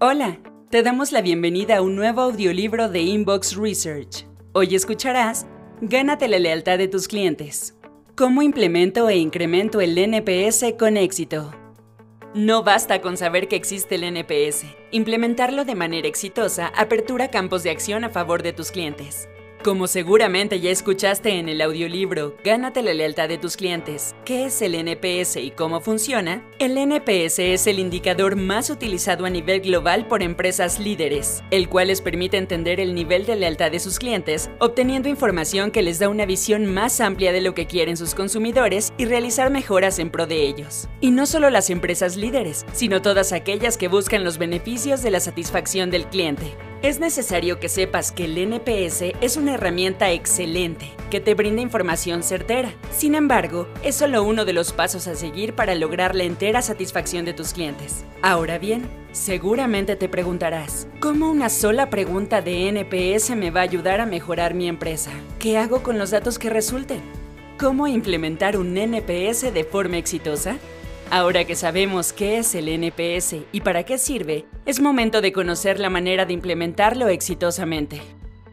Hola, te damos la bienvenida a un nuevo audiolibro de Inbox Research. Hoy escucharás Gánate la lealtad de tus clientes. ¿Cómo implemento e incremento el NPS con éxito? No basta con saber que existe el NPS. Implementarlo de manera exitosa apertura campos de acción a favor de tus clientes. Como seguramente ya escuchaste en el audiolibro Gánate la lealtad de tus clientes, ¿qué es el NPS y cómo funciona? El NPS es el indicador más utilizado a nivel global por empresas líderes, el cual les permite entender el nivel de lealtad de sus clientes, obteniendo información que les da una visión más amplia de lo que quieren sus consumidores y realizar mejoras en pro de ellos. Y no solo las empresas líderes, sino todas aquellas que buscan los beneficios de la satisfacción del cliente. Es necesario que sepas que el NPS es una herramienta excelente que te brinda información certera. Sin embargo, es solo uno de los pasos a seguir para lograr la entera satisfacción de tus clientes. Ahora bien, seguramente te preguntarás, ¿cómo una sola pregunta de NPS me va a ayudar a mejorar mi empresa? ¿Qué hago con los datos que resulten? ¿Cómo implementar un NPS de forma exitosa? Ahora que sabemos qué es el NPS y para qué sirve, es momento de conocer la manera de implementarlo exitosamente.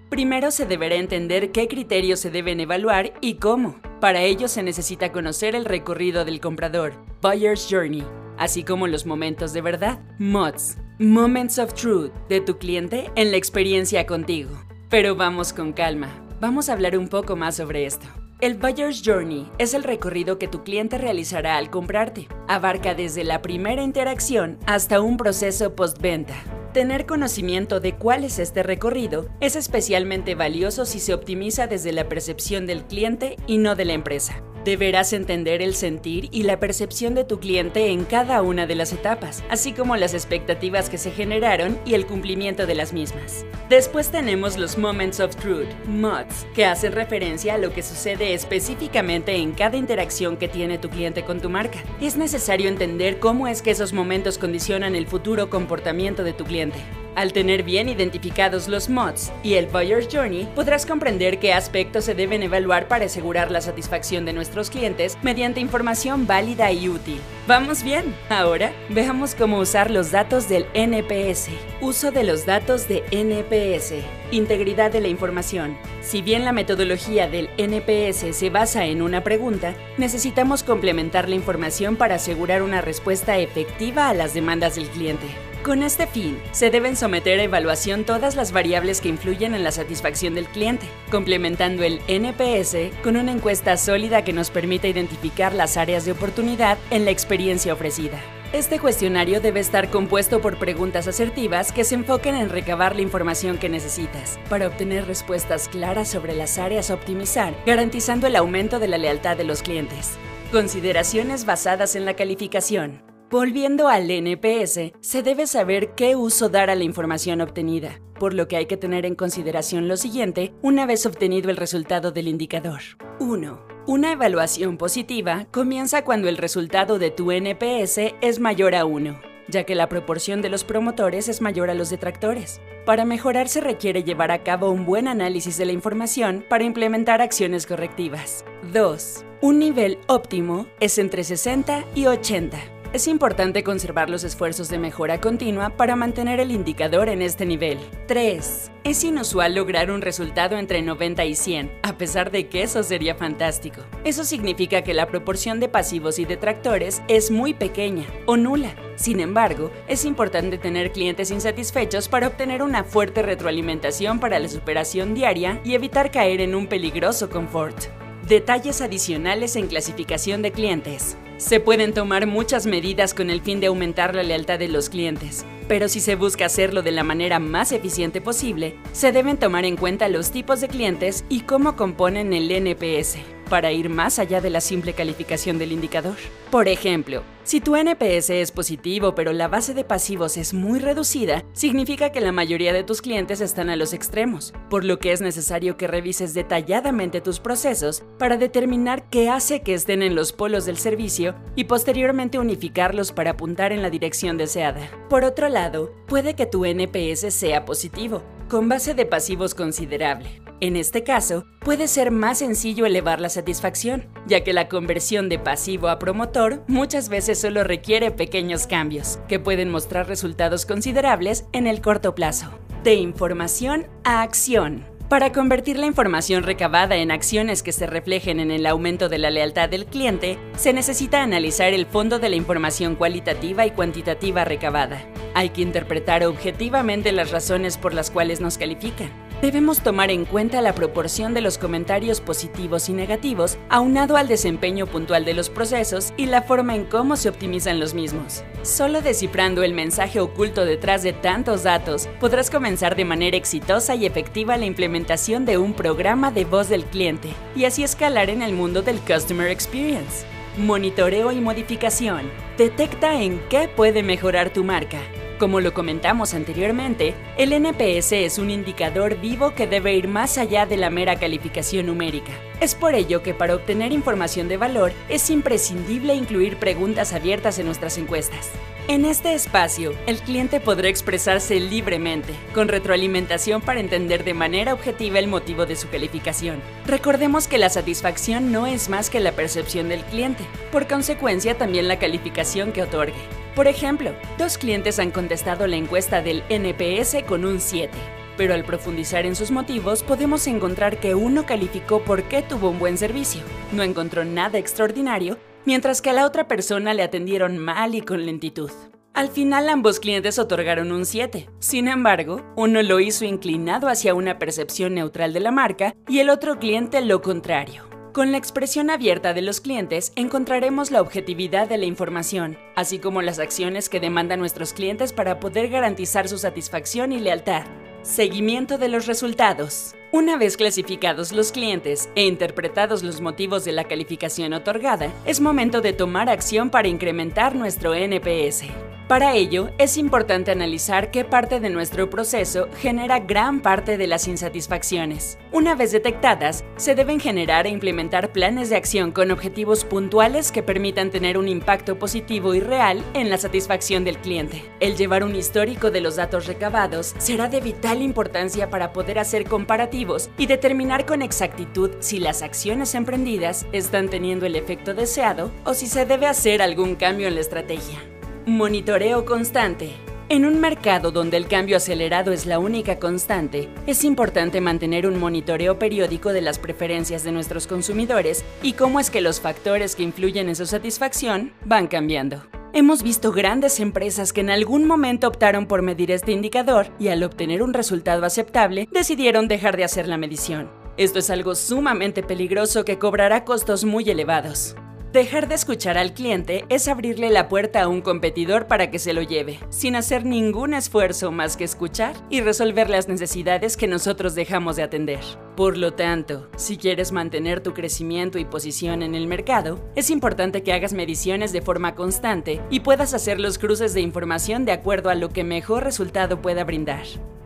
Primero se deberá entender qué criterios se deben evaluar y cómo. Para ello se necesita conocer el recorrido del comprador, Buyer's Journey, así como los momentos de verdad, MODS, Moments of Truth, de tu cliente en la experiencia contigo. Pero vamos con calma, vamos a hablar un poco más sobre esto. El Buyer's Journey es el recorrido que tu cliente realizará al comprarte. Abarca desde la primera interacción hasta un proceso postventa. Tener conocimiento de cuál es este recorrido es especialmente valioso si se optimiza desde la percepción del cliente y no de la empresa. Deberás entender el sentir y la percepción de tu cliente en cada una de las etapas, así como las expectativas que se generaron y el cumplimiento de las mismas. Después tenemos los Moments of Truth, MODS, que hacen referencia a lo que sucede específicamente en cada interacción que tiene tu cliente con tu marca. Es necesario entender cómo es que esos momentos condicionan el futuro comportamiento de tu cliente. Al tener bien identificados los mods y el Buyer's Journey, podrás comprender qué aspectos se deben evaluar para asegurar la satisfacción de nuestros clientes mediante información válida y útil. ¿Vamos bien? Ahora veamos cómo usar los datos del NPS. Uso de los datos de NPS. Integridad de la información. Si bien la metodología del NPS se basa en una pregunta, necesitamos complementar la información para asegurar una respuesta efectiva a las demandas del cliente. Con este fin, se deben someter a evaluación todas las variables que influyen en la satisfacción del cliente, complementando el NPS con una encuesta sólida que nos permita identificar las áreas de oportunidad en la experiencia ofrecida. Este cuestionario debe estar compuesto por preguntas asertivas que se enfoquen en recabar la información que necesitas para obtener respuestas claras sobre las áreas a optimizar, garantizando el aumento de la lealtad de los clientes. Consideraciones basadas en la calificación. Volviendo al NPS, se debe saber qué uso dar a la información obtenida, por lo que hay que tener en consideración lo siguiente una vez obtenido el resultado del indicador. 1. Una evaluación positiva comienza cuando el resultado de tu NPS es mayor a 1, ya que la proporción de los promotores es mayor a los detractores. Para mejorar se requiere llevar a cabo un buen análisis de la información para implementar acciones correctivas. 2. Un nivel óptimo es entre 60 y 80 es importante conservar los esfuerzos de mejora continua para mantener el indicador en este nivel. 3. Es inusual lograr un resultado entre 90 y 100, a pesar de que eso sería fantástico. Eso significa que la proporción de pasivos y detractores es muy pequeña o nula. Sin embargo, es importante tener clientes insatisfechos para obtener una fuerte retroalimentación para la superación diaria y evitar caer en un peligroso confort. Detalles adicionales en clasificación de clientes. Se pueden tomar muchas medidas con el fin de aumentar la lealtad de los clientes, pero si se busca hacerlo de la manera más eficiente posible, se deben tomar en cuenta los tipos de clientes y cómo componen el NPS para ir más allá de la simple calificación del indicador. Por ejemplo, si tu NPS es positivo pero la base de pasivos es muy reducida, significa que la mayoría de tus clientes están a los extremos, por lo que es necesario que revises detalladamente tus procesos para determinar qué hace que estén en los polos del servicio y posteriormente unificarlos para apuntar en la dirección deseada. Por otro lado, puede que tu NPS sea positivo, con base de pasivos considerable, En este caso, puede ser más sencillo elevar la satisfacción, ya que la conversión de pasivo a promotor muchas veces solo requiere pequeños cambios, que pueden mostrar resultados considerables en el corto plazo. De información a acción. Para convertir la información recabada en acciones que se reflejen en el aumento de la lealtad del cliente, se necesita analizar el fondo de la información cualitativa y cuantitativa recabada. Hay que interpretar objetivamente las razones por las cuales nos califican. Debemos tomar en cuenta la proporción de los comentarios positivos y negativos, aunado al desempeño puntual de los procesos y la forma en cómo se optimizan los mismos. Solo descifrando el mensaje oculto detrás de tantos datos, podrás comenzar de manera exitosa y efectiva la implementación de un programa de voz del cliente y así escalar en el mundo del Customer Experience. Monitoreo y modificación. Detecta en qué puede mejorar tu marca como lo comentamos anteriormente, el NPS es un indicador vivo que debe ir más allá de la mera calificación numérica. Es por ello que para obtener información de valor es imprescindible incluir preguntas abiertas en nuestras encuestas. En este espacio, el cliente podrá expresarse libremente, con retroalimentación para entender de manera objetiva el motivo de su calificación. Recordemos que la satisfacción no es más que la percepción del cliente, por consecuencia también la calificación que otorgue. Por ejemplo, dos clientes han contestado la encuesta del NPS con un 7, pero al profundizar en sus motivos podemos encontrar que uno calificó por qué tuvo un buen servicio, no encontró nada extraordinario, mientras que a la otra persona le atendieron mal y con lentitud. Al final ambos clientes otorgaron un 7. Sin embargo, uno lo hizo inclinado hacia una percepción neutral de la marca y el otro cliente lo contrario. Con la expresión abierta de los clientes encontraremos la objetividad de la información, así como las acciones que demandan nuestros clientes para poder garantizar su satisfacción y lealtad. Seguimiento de los resultados. Una vez clasificados los clientes e interpretados los motivos de la calificación otorgada, es momento de tomar acción para incrementar nuestro NPS. Para ello, es importante analizar qué parte de nuestro proceso genera gran parte de las insatisfacciones. Una vez detectadas, se deben generar e implementar planes de acción con objetivos puntuales que permitan tener un impacto positivo y real en la satisfacción del cliente. El llevar un histórico de los datos recabados será de vital importancia para poder hacer comparativos y determinar con exactitud si las acciones emprendidas están teniendo el efecto deseado o si se debe hacer algún cambio en la estrategia. Monitoreo constante. En un mercado donde el cambio acelerado es la única constante, es importante mantener un monitoreo periódico de las preferencias de nuestros consumidores y cómo es que los factores que influyen en su satisfacción van cambiando. Hemos visto grandes empresas que en algún momento optaron por medir este indicador y al obtener un resultado aceptable decidieron dejar de hacer la medición. Esto es algo sumamente peligroso que cobrará costos muy elevados. Dejar de escuchar al cliente es abrirle la puerta a un competidor para que se lo lleve, sin hacer ningún esfuerzo más que escuchar y resolver las necesidades que nosotros dejamos de atender. Por lo tanto, si quieres mantener tu crecimiento y posición en el mercado, es importante que hagas mediciones de forma constante y puedas hacer los cruces de información de acuerdo a lo que mejor resultado pueda brindar.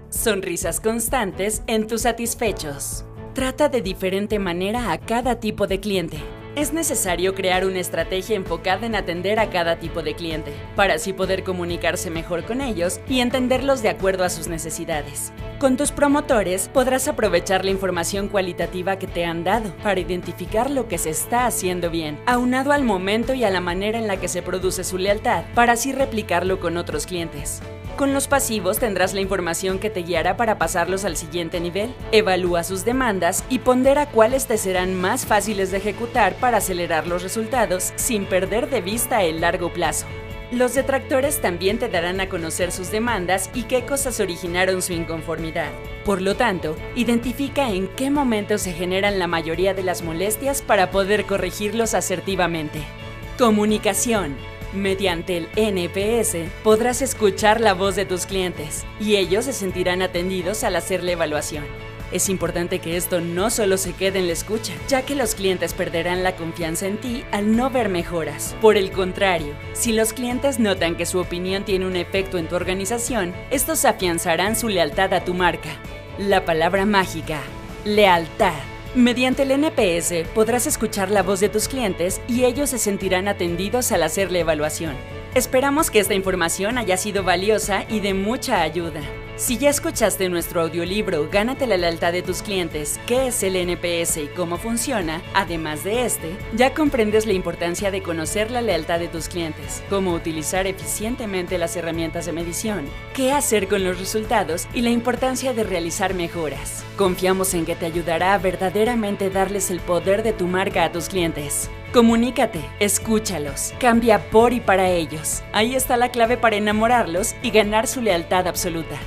Sonrisas constantes en tus satisfechos. Trata de diferente manera a cada tipo de cliente. Es necesario crear una estrategia enfocada en atender a cada tipo de cliente, para así poder comunicarse mejor con ellos y entenderlos de acuerdo a sus necesidades. Con tus promotores podrás aprovechar la información cualitativa que te han dado para identificar lo que se está haciendo bien, aunado al momento y a la manera en la que se produce su lealtad, para así replicarlo con otros clientes. Con los pasivos tendrás la información que te guiará para pasarlos al siguiente nivel. Evalúa sus demandas y pondera cuáles te serán más fáciles de ejecutar para acelerar los resultados sin perder de vista el largo plazo. Los detractores también te darán a conocer sus demandas y qué cosas originaron su inconformidad. Por lo tanto, identifica en qué momento se generan la mayoría de las molestias para poder corregirlos asertivamente. Comunicación. Mediante el NPS podrás escuchar la voz de tus clientes y ellos se sentirán atendidos al hacer la evaluación. Es importante que esto no solo se quede en la escucha, ya que los clientes perderán la confianza en ti al no ver mejoras. Por el contrario, si los clientes notan que su opinión tiene un efecto en tu organización, estos afianzarán su lealtad a tu marca. La palabra mágica, lealtad. Mediante el NPS podrás escuchar la voz de tus clientes y ellos se sentirán atendidos al hacer la evaluación. Esperamos que esta información haya sido valiosa y de mucha ayuda. Si ya escuchaste nuestro audiolibro Gánate la lealtad de tus clientes, qué es el NPS y cómo funciona, además de este, ya comprendes la importancia de conocer la lealtad de tus clientes, cómo utilizar eficientemente las herramientas de medición, qué hacer con los resultados y la importancia de realizar mejoras. Confiamos en que te ayudará a verdaderamente darles el poder de tu marca a tus clientes. Comunícate, escúchalos, cambia por y para ellos. Ahí está la clave para enamorarlos y ganar su lealtad absoluta.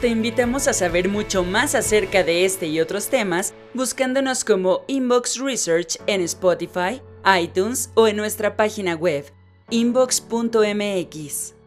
Te invitamos a saber mucho más acerca de este y otros temas buscándonos como Inbox Research en Spotify, iTunes o en nuestra página web inbox.mx.